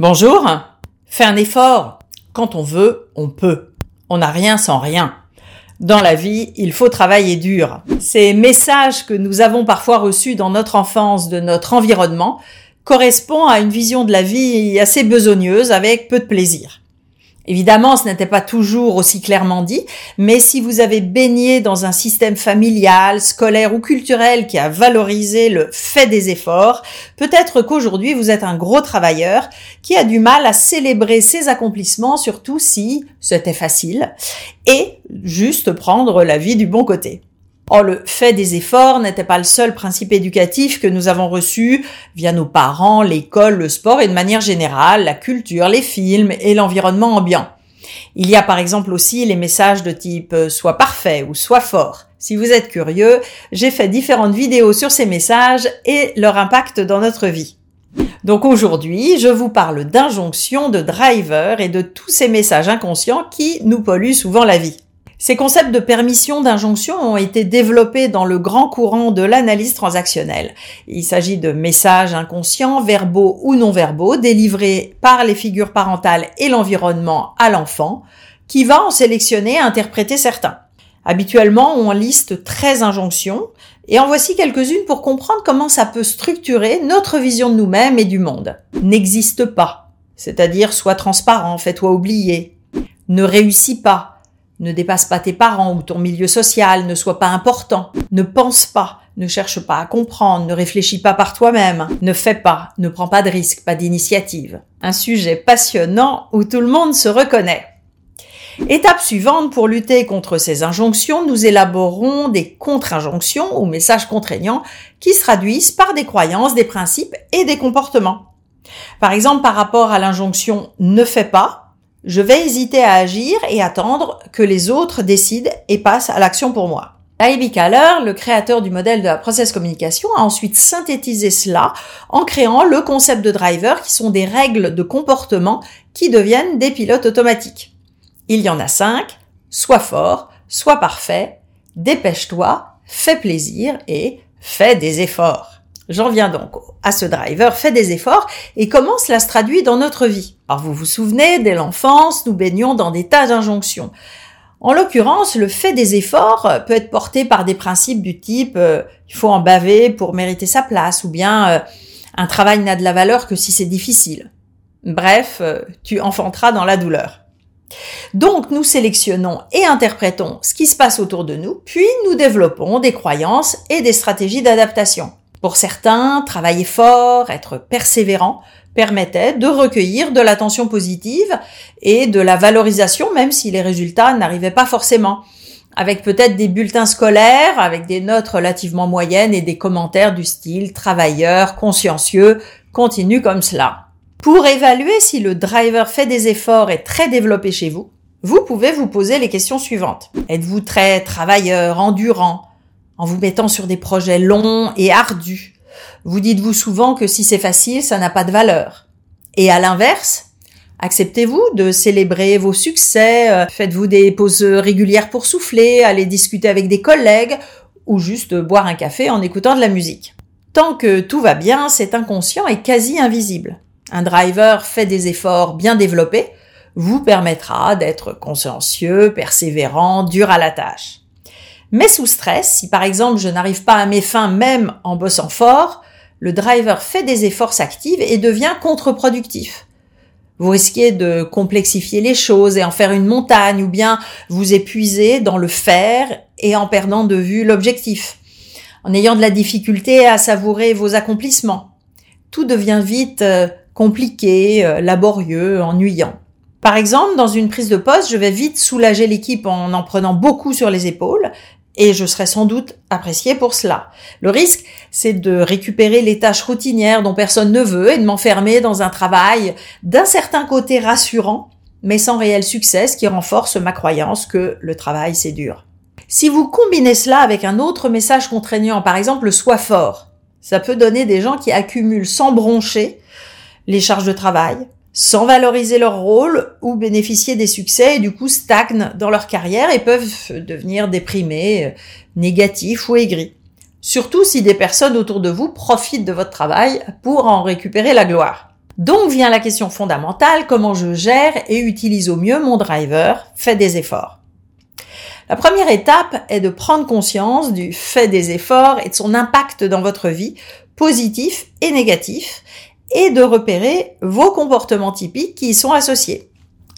Bonjour. Fais un effort. Quand on veut, on peut. On n'a rien sans rien. Dans la vie, il faut travailler dur. Ces messages que nous avons parfois reçus dans notre enfance de notre environnement correspondent à une vision de la vie assez besogneuse avec peu de plaisir. Évidemment, ce n'était pas toujours aussi clairement dit, mais si vous avez baigné dans un système familial, scolaire ou culturel qui a valorisé le fait des efforts, peut-être qu'aujourd'hui vous êtes un gros travailleur qui a du mal à célébrer ses accomplissements, surtout si c'était facile, et juste prendre la vie du bon côté. Or, le fait des efforts n'était pas le seul principe éducatif que nous avons reçu via nos parents, l'école, le sport et de manière générale la culture, les films et l'environnement ambiant. Il y a par exemple aussi les messages de type euh, sois parfait ou sois fort. Si vous êtes curieux, j'ai fait différentes vidéos sur ces messages et leur impact dans notre vie. Donc aujourd'hui, je vous parle d'injonctions, de drivers et de tous ces messages inconscients qui nous polluent souvent la vie. Ces concepts de permission d'injonction ont été développés dans le grand courant de l'analyse transactionnelle. Il s'agit de messages inconscients, verbaux ou non verbaux, délivrés par les figures parentales et l'environnement à l'enfant, qui va en sélectionner et interpréter certains. Habituellement, on liste 13 injonctions, et en voici quelques-unes pour comprendre comment ça peut structurer notre vision de nous-mêmes et du monde. N'existe pas, c'est-à-dire sois transparent, fais-toi oublier. Ne réussis pas, ne dépasse pas tes parents ou ton milieu social, ne sois pas important, ne pense pas, ne cherche pas à comprendre, ne réfléchis pas par toi-même, ne fais pas, ne prends pas de risques, pas d'initiative. Un sujet passionnant où tout le monde se reconnaît. Étape suivante, pour lutter contre ces injonctions, nous élaborons des contre-injonctions ou messages contraignants qui se traduisent par des croyances, des principes et des comportements. Par exemple, par rapport à l'injonction ne fais pas, je vais hésiter à agir et attendre que les autres décident et passent à l'action pour moi. Ivy Kaller, le créateur du modèle de la process communication, a ensuite synthétisé cela en créant le concept de driver qui sont des règles de comportement qui deviennent des pilotes automatiques. Il y en a cinq. Sois fort, sois parfait, dépêche-toi, fais plaisir et fais des efforts. J'en viens donc à ce driver, fait des efforts et comment cela se traduit dans notre vie. Alors vous vous souvenez, dès l'enfance, nous baignons dans des tas d'injonctions. En l'occurrence, le fait des efforts peut être porté par des principes du type euh, il faut en baver pour mériter sa place ou bien euh, un travail n'a de la valeur que si c'est difficile. Bref, euh, tu enfanteras dans la douleur. Donc nous sélectionnons et interprétons ce qui se passe autour de nous, puis nous développons des croyances et des stratégies d'adaptation. Pour certains, travailler fort, être persévérant permettait de recueillir de l'attention positive et de la valorisation même si les résultats n'arrivaient pas forcément avec peut-être des bulletins scolaires, avec des notes relativement moyennes et des commentaires du style travailleur, consciencieux, continue comme cela. Pour évaluer si le driver fait des efforts et très développé chez vous, vous pouvez vous poser les questions suivantes. Êtes-vous très travailleur, endurant, en vous mettant sur des projets longs et ardus. Vous dites-vous souvent que si c'est facile, ça n'a pas de valeur. Et à l'inverse, acceptez-vous de célébrer vos succès, euh, faites-vous des pauses régulières pour souffler, aller discuter avec des collègues ou juste boire un café en écoutant de la musique. Tant que tout va bien, cet inconscient est quasi invisible. Un driver fait des efforts bien développés vous permettra d'être consciencieux, persévérant, dur à la tâche. Mais sous stress, si par exemple je n'arrive pas à mes fins même en bossant fort, le driver fait des efforts, s'active et devient contre-productif. Vous risquez de complexifier les choses et en faire une montagne ou bien vous épuiser dans le faire et en perdant de vue l'objectif, en ayant de la difficulté à savourer vos accomplissements. Tout devient vite euh, compliqué, euh, laborieux, ennuyant. Par exemple, dans une prise de poste, je vais vite soulager l'équipe en en prenant beaucoup sur les épaules et je serai sans doute apprécié pour cela. Le risque, c'est de récupérer les tâches routinières dont personne ne veut et de m'enfermer dans un travail d'un certain côté rassurant, mais sans réel succès, ce qui renforce ma croyance que le travail c'est dur. Si vous combinez cela avec un autre message contraignant, par exemple le sois fort, ça peut donner des gens qui accumulent sans broncher les charges de travail, sans valoriser leur rôle ou bénéficier des succès et du coup stagnent dans leur carrière et peuvent devenir déprimés, euh, négatifs ou aigris. Surtout si des personnes autour de vous profitent de votre travail pour en récupérer la gloire. Donc vient la question fondamentale, comment je gère et utilise au mieux mon driver, fait des efforts. La première étape est de prendre conscience du fait des efforts et de son impact dans votre vie, positif et négatif, et de repérer vos comportements typiques qui y sont associés.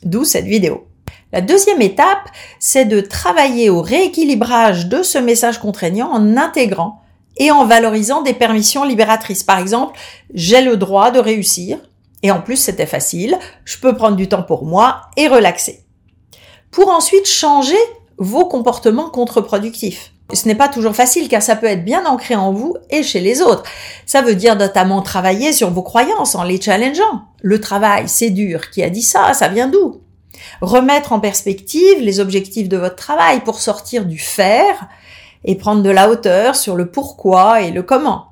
D'où cette vidéo. La deuxième étape, c'est de travailler au rééquilibrage de ce message contraignant en intégrant et en valorisant des permissions libératrices. Par exemple, j'ai le droit de réussir, et en plus c'était facile, je peux prendre du temps pour moi et relaxer. Pour ensuite changer vos comportements contre-productifs. Ce n'est pas toujours facile car ça peut être bien ancré en vous et chez les autres. Ça veut dire notamment travailler sur vos croyances en les challengeant. Le travail, c'est dur. Qui a dit ça? Ça vient d'où? Remettre en perspective les objectifs de votre travail pour sortir du faire et prendre de la hauteur sur le pourquoi et le comment.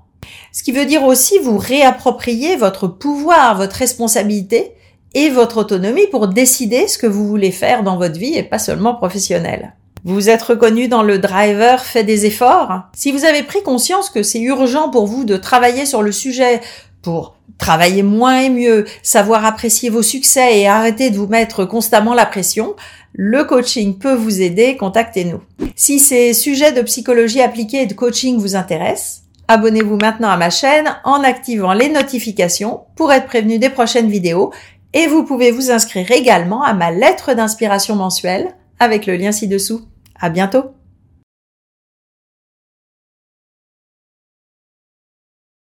Ce qui veut dire aussi vous réapproprier votre pouvoir, votre responsabilité et votre autonomie pour décider ce que vous voulez faire dans votre vie et pas seulement professionnelle. Vous êtes reconnu dans le driver fait des efforts Si vous avez pris conscience que c'est urgent pour vous de travailler sur le sujet pour travailler moins et mieux, savoir apprécier vos succès et arrêter de vous mettre constamment la pression, le coaching peut vous aider, contactez-nous. Si ces sujets de psychologie appliquée et de coaching vous intéressent, abonnez-vous maintenant à ma chaîne en activant les notifications pour être prévenu des prochaines vidéos et vous pouvez vous inscrire également à ma lettre d'inspiration mensuelle avec le lien ci-dessous. À bientôt!